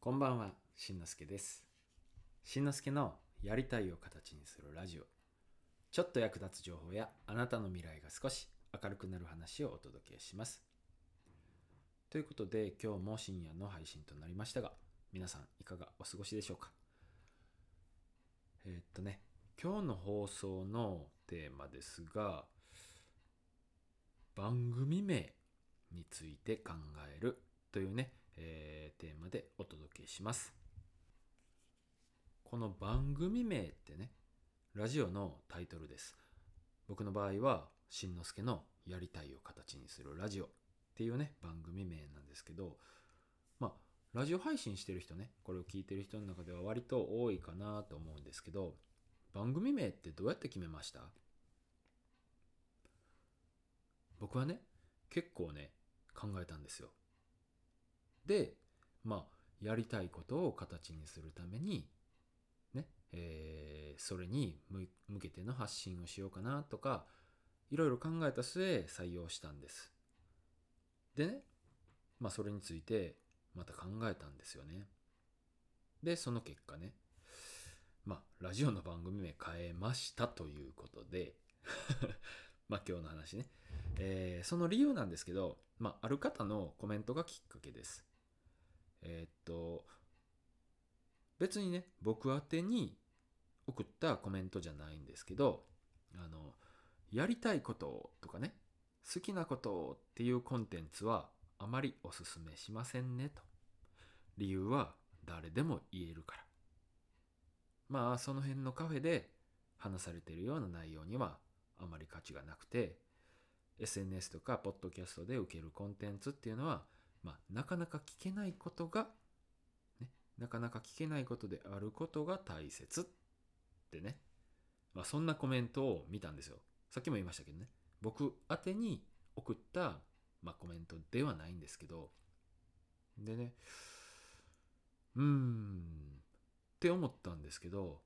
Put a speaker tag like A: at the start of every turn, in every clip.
A: こんばんは、しんのすけです。しんのすけのやりたいを形にするラジオ。ちょっと役立つ情報やあなたの未来が少し明るくなる話をお届けします。ということで、今日も深夜の配信となりましたが、皆さんいかがお過ごしでしょうか？えーっとね、今日の放送のテーマですが、番組名について考えるというね、えーテーマでお届けします。この番組名ってね、ラジオのタイトルです。僕の場合は、しんのすけのやりたいを形にするラジオっていうね、番組名なんですけど、まあ、ラジオ配信してる人ね、これを聞いてる人の中では割と多いかなと思うんですけど、番組名ってどうやって決めました？僕はね、結構ね、考えたんですよ。で、まあ、やりたいことを形にするために、ね、えーそれに向けての発信をしようかなとか、いろいろ考えた末、採用したんです。でね、まあ、それについて、また考えたんですよね。で、その結果ね、まあ、ラジオの番組名変えましたということで、まあ今日の話ね、えーその理由なんですけど、まあある方のコメントがきっかけです。えーっと、別にね、僕宛てに送ったコメントじゃないんですけど、あの、やりたいこととかね、好きなことっていうコンテンツはあまりおすすめしませんねと。理由は誰でも言えるから。まあその辺のカフェで話されているような内容にはあまり価値がなくて SNS とかポッドキャストで受けるコンテンツっていうのは、まあ、なかなか聞けないことが、ね、なかなか聞けないことであることが大切ってね、まあ、そんなコメントを見たんですよさっきも言いましたけどね僕宛てに送った、まあ、コメントではないんですけどでねうーんって思ったんですけど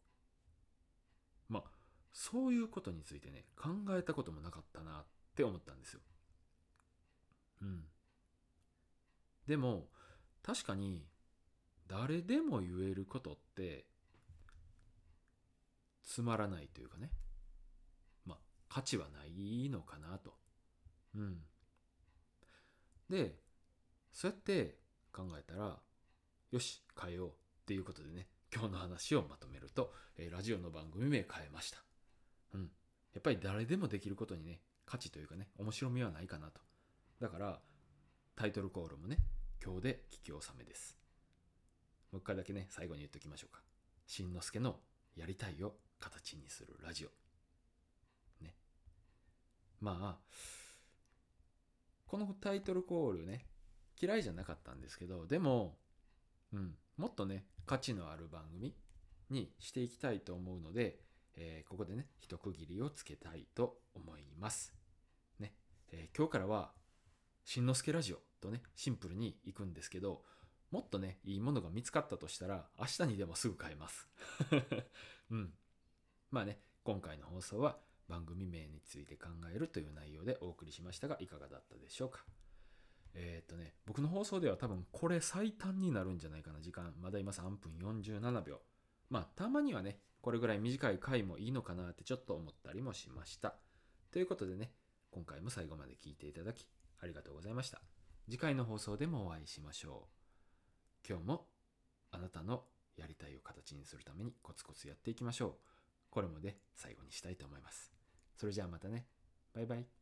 A: まあそういうことについてね考えたこともなかったなって思ったんですよ。うん。でも確かに誰でも言えることってつまらないというかねまあ価値はないのかなと。うん。でそうやって考えたらよし変えようっていうことでね今日の話をまとめると、えーラジオの番組名変えました。うん。やっぱり誰でもできることにね、価値というかね、面白みはないかなと。だから、タイトルコールもね、今日で聞き納めです。もう一回だけね、最後に言っときましょうか。しんのすけのやりたいを形にするラジオ。ね。まあ、このタイトルコールね、嫌いじゃなかったんですけど、でも、うん、もっとね、価値のある番組にしていきたいと思うので、えーここでね、一区切りをつけたいと思います。ね。えー今日からは、しんのすけラジオとね、シンプルに行くんですけど、もっとね、いいものが見つかったとしたら、明日にでもすぐ変えます。うん。まあね、今回の放送は番組名について考えるという内容でお送りしましたが、いかがだったでしょうか。えーっとね、僕の放送では多分これ最短になるんじゃないかな、時間。まだ今3分47秒。まあ、たまにはね、これぐらい短い回もいいのかなってちょっと思ったりもしました。ということでね、今回も最後まで聞いていただき、ありがとうございました。次回の放送でもお会いしましょう。今日もあなたのやりたいを形にするためにコツコツやっていきましょう。これもね、最後にしたいと思います。それじゃあまたね。バイバイ。